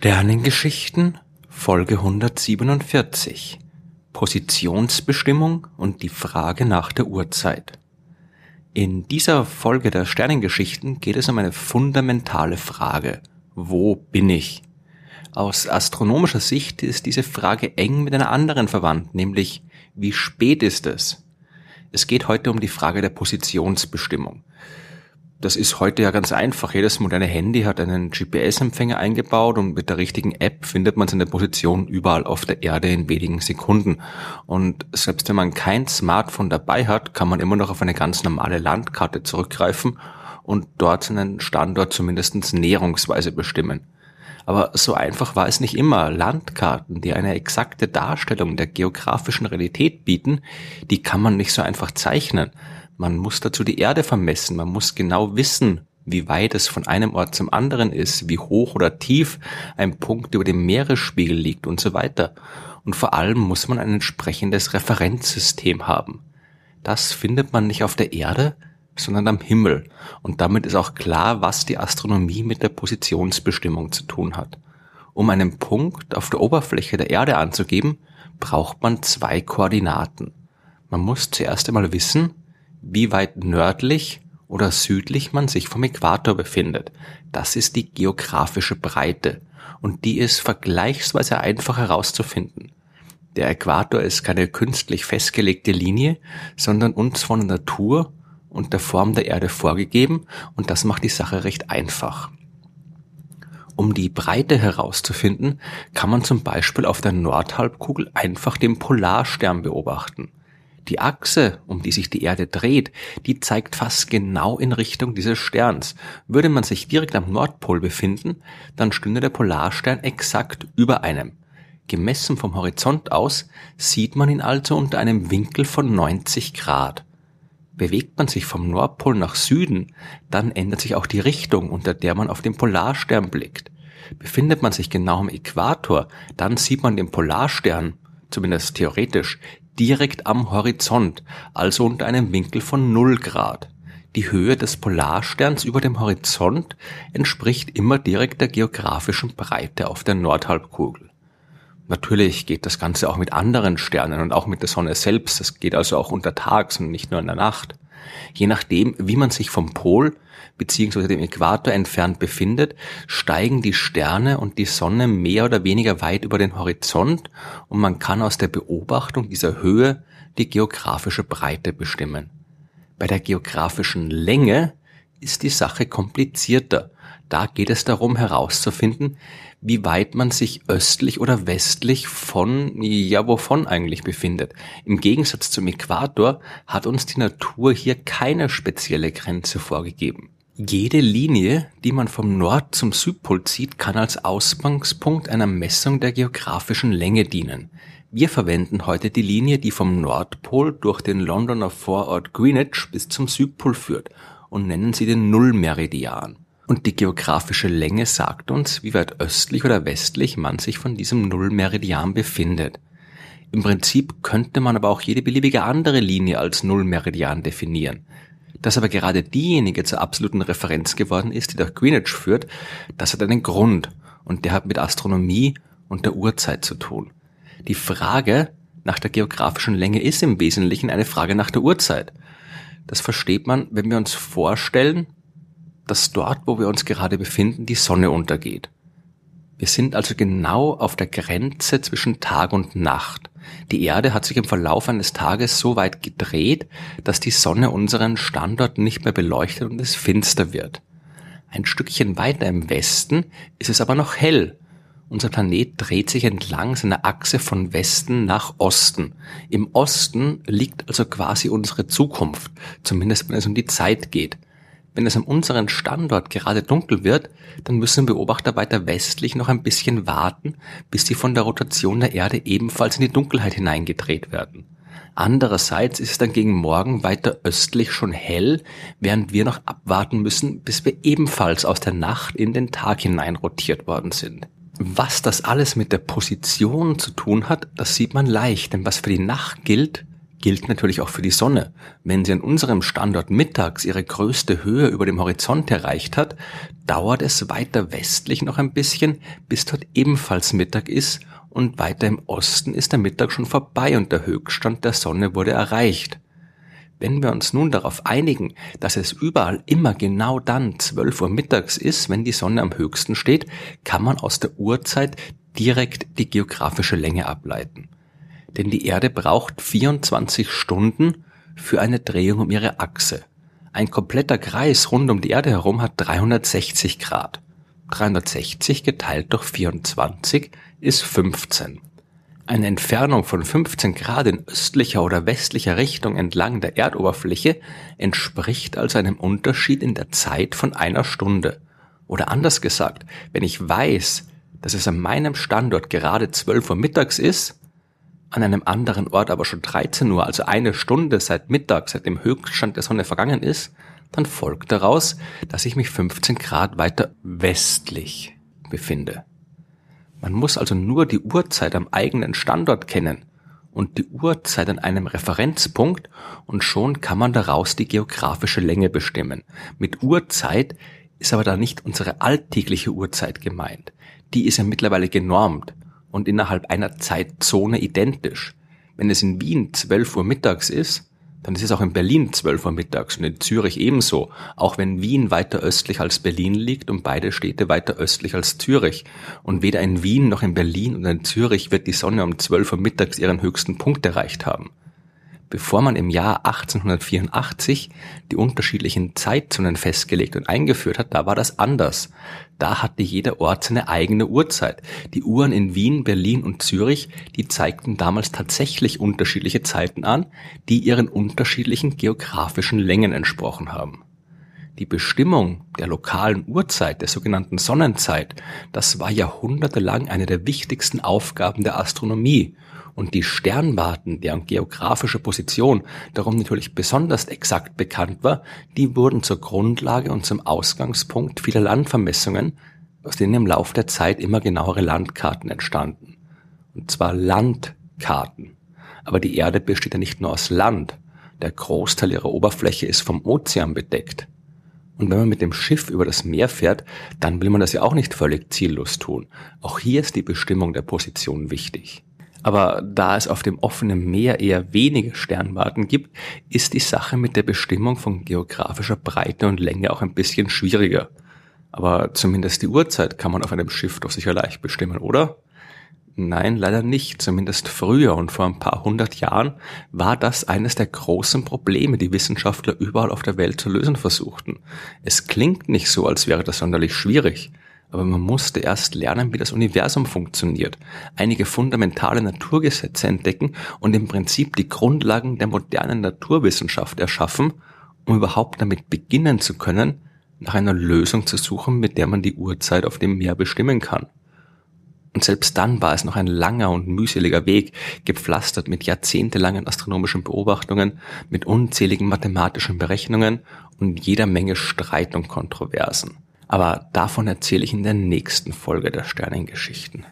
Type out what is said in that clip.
Sternengeschichten Folge 147 Positionsbestimmung und die Frage nach der Uhrzeit. In dieser Folge der Sternengeschichten geht es um eine fundamentale Frage. Wo bin ich? Aus astronomischer Sicht ist diese Frage eng mit einer anderen verwandt, nämlich wie spät ist es? Es geht heute um die Frage der Positionsbestimmung das ist heute ja ganz einfach. Jedes moderne Handy hat einen GPS-Empfänger eingebaut und mit der richtigen App findet man seine Position überall auf der Erde in wenigen Sekunden. Und selbst wenn man kein Smartphone dabei hat, kann man immer noch auf eine ganz normale Landkarte zurückgreifen und dort seinen Standort zumindest näherungsweise bestimmen. Aber so einfach war es nicht immer. Landkarten, die eine exakte Darstellung der geografischen Realität bieten, die kann man nicht so einfach zeichnen. Man muss dazu die Erde vermessen. Man muss genau wissen, wie weit es von einem Ort zum anderen ist, wie hoch oder tief ein Punkt über dem Meeresspiegel liegt und so weiter. Und vor allem muss man ein entsprechendes Referenzsystem haben. Das findet man nicht auf der Erde, sondern am Himmel. Und damit ist auch klar, was die Astronomie mit der Positionsbestimmung zu tun hat. Um einen Punkt auf der Oberfläche der Erde anzugeben, braucht man zwei Koordinaten. Man muss zuerst einmal wissen, wie weit nördlich oder südlich man sich vom Äquator befindet. Das ist die geografische Breite und die ist vergleichsweise einfach herauszufinden. Der Äquator ist keine künstlich festgelegte Linie, sondern uns von der Natur und der Form der Erde vorgegeben und das macht die Sache recht einfach. Um die Breite herauszufinden, kann man zum Beispiel auf der Nordhalbkugel einfach den Polarstern beobachten. Die Achse, um die sich die Erde dreht, die zeigt fast genau in Richtung dieses Sterns. Würde man sich direkt am Nordpol befinden, dann stünde der Polarstern exakt über einem. Gemessen vom Horizont aus sieht man ihn also unter einem Winkel von 90 Grad. Bewegt man sich vom Nordpol nach Süden, dann ändert sich auch die Richtung, unter der man auf den Polarstern blickt. Befindet man sich genau am Äquator, dann sieht man den Polarstern, zumindest theoretisch, direkt am Horizont, also unter einem Winkel von 0 Grad. Die Höhe des Polarsterns über dem Horizont entspricht immer direkt der geografischen Breite auf der Nordhalbkugel. Natürlich geht das Ganze auch mit anderen Sternen und auch mit der Sonne selbst. Das geht also auch untertags und nicht nur in der Nacht. Je nachdem, wie man sich vom Pol bzw. dem Äquator entfernt befindet, steigen die Sterne und die Sonne mehr oder weniger weit über den Horizont und man kann aus der Beobachtung dieser Höhe die geografische Breite bestimmen. Bei der geografischen Länge ist die Sache komplizierter. Da geht es darum herauszufinden, wie weit man sich östlich oder westlich von, ja wovon eigentlich befindet. Im Gegensatz zum Äquator hat uns die Natur hier keine spezielle Grenze vorgegeben. Jede Linie, die man vom Nord zum Südpol zieht, kann als Ausgangspunkt einer Messung der geografischen Länge dienen. Wir verwenden heute die Linie, die vom Nordpol durch den Londoner Vorort Greenwich bis zum Südpol führt und nennen sie den Nullmeridian. Und die geografische Länge sagt uns, wie weit östlich oder westlich man sich von diesem Nullmeridian befindet. Im Prinzip könnte man aber auch jede beliebige andere Linie als Nullmeridian definieren. Dass aber gerade diejenige zur absoluten Referenz geworden ist, die durch Greenwich führt, das hat einen Grund und der hat mit Astronomie und der Uhrzeit zu tun. Die Frage nach der geografischen Länge ist im Wesentlichen eine Frage nach der Uhrzeit. Das versteht man, wenn wir uns vorstellen, dass dort, wo wir uns gerade befinden, die Sonne untergeht. Wir sind also genau auf der Grenze zwischen Tag und Nacht. Die Erde hat sich im Verlauf eines Tages so weit gedreht, dass die Sonne unseren Standort nicht mehr beleuchtet und es finster wird. Ein Stückchen weiter im Westen ist es aber noch hell. Unser Planet dreht sich entlang seiner Achse von Westen nach Osten. Im Osten liegt also quasi unsere Zukunft, zumindest wenn es um die Zeit geht. Wenn es an unserem Standort gerade dunkel wird, dann müssen Beobachter weiter westlich noch ein bisschen warten, bis sie von der Rotation der Erde ebenfalls in die Dunkelheit hineingedreht werden. Andererseits ist es dann gegen Morgen weiter östlich schon hell, während wir noch abwarten müssen, bis wir ebenfalls aus der Nacht in den Tag hinein rotiert worden sind. Was das alles mit der Position zu tun hat, das sieht man leicht, denn was für die Nacht gilt, gilt natürlich auch für die Sonne. Wenn sie an unserem Standort mittags ihre größte Höhe über dem Horizont erreicht hat, dauert es weiter westlich noch ein bisschen, bis dort ebenfalls Mittag ist und weiter im Osten ist der Mittag schon vorbei und der Höchststand der Sonne wurde erreicht. Wenn wir uns nun darauf einigen, dass es überall immer genau dann 12 Uhr mittags ist, wenn die Sonne am höchsten steht, kann man aus der Uhrzeit direkt die geografische Länge ableiten. Denn die Erde braucht 24 Stunden für eine Drehung um ihre Achse. Ein kompletter Kreis rund um die Erde herum hat 360 Grad. 360 geteilt durch 24 ist 15. Eine Entfernung von 15 Grad in östlicher oder westlicher Richtung entlang der Erdoberfläche entspricht also einem Unterschied in der Zeit von einer Stunde. Oder anders gesagt, wenn ich weiß, dass es an meinem Standort gerade 12 Uhr mittags ist, an einem anderen Ort aber schon 13 Uhr, also eine Stunde seit Mittag, seit dem Höchststand der Sonne vergangen ist, dann folgt daraus, dass ich mich 15 Grad weiter westlich befinde. Man muss also nur die Uhrzeit am eigenen Standort kennen und die Uhrzeit an einem Referenzpunkt und schon kann man daraus die geografische Länge bestimmen. Mit Uhrzeit ist aber da nicht unsere alltägliche Uhrzeit gemeint. Die ist ja mittlerweile genormt und innerhalb einer Zeitzone identisch. Wenn es in Wien 12 Uhr mittags ist, dann ist es auch in Berlin 12 Uhr mittags und in Zürich ebenso, auch wenn Wien weiter östlich als Berlin liegt und beide Städte weiter östlich als Zürich. Und weder in Wien noch in Berlin und in Zürich wird die Sonne um 12 Uhr mittags ihren höchsten Punkt erreicht haben bevor man im Jahr 1884 die unterschiedlichen Zeitzonen festgelegt und eingeführt hat, da war das anders. Da hatte jeder Ort seine eigene Uhrzeit. Die Uhren in Wien, Berlin und Zürich, die zeigten damals tatsächlich unterschiedliche Zeiten an, die ihren unterschiedlichen geografischen Längen entsprochen haben. Die Bestimmung der lokalen Uhrzeit, der sogenannten Sonnenzeit, das war jahrhundertelang eine der wichtigsten Aufgaben der Astronomie und die Sternwarten, deren geografische Position darum natürlich besonders exakt bekannt war, die wurden zur Grundlage und zum Ausgangspunkt vieler Landvermessungen, aus denen im Lauf der Zeit immer genauere Landkarten entstanden. Und zwar Landkarten. Aber die Erde besteht ja nicht nur aus Land. Der Großteil ihrer Oberfläche ist vom Ozean bedeckt. Und wenn man mit dem Schiff über das Meer fährt, dann will man das ja auch nicht völlig ziellos tun. Auch hier ist die Bestimmung der Position wichtig. Aber da es auf dem offenen Meer eher wenige Sternwarten gibt, ist die Sache mit der Bestimmung von geografischer Breite und Länge auch ein bisschen schwieriger. Aber zumindest die Uhrzeit kann man auf einem Schiff doch sicher leicht bestimmen, oder? Nein, leider nicht. Zumindest früher und vor ein paar hundert Jahren war das eines der großen Probleme, die Wissenschaftler überall auf der Welt zu lösen versuchten. Es klingt nicht so, als wäre das sonderlich schwierig aber man musste erst lernen, wie das Universum funktioniert, einige fundamentale Naturgesetze entdecken und im Prinzip die Grundlagen der modernen Naturwissenschaft erschaffen, um überhaupt damit beginnen zu können, nach einer Lösung zu suchen, mit der man die Uhrzeit auf dem Meer bestimmen kann. Und selbst dann war es noch ein langer und mühseliger Weg, gepflastert mit jahrzehntelangen astronomischen Beobachtungen, mit unzähligen mathematischen Berechnungen und jeder Menge Streit und Kontroversen. Aber davon erzähle ich in der nächsten Folge der Sternengeschichten.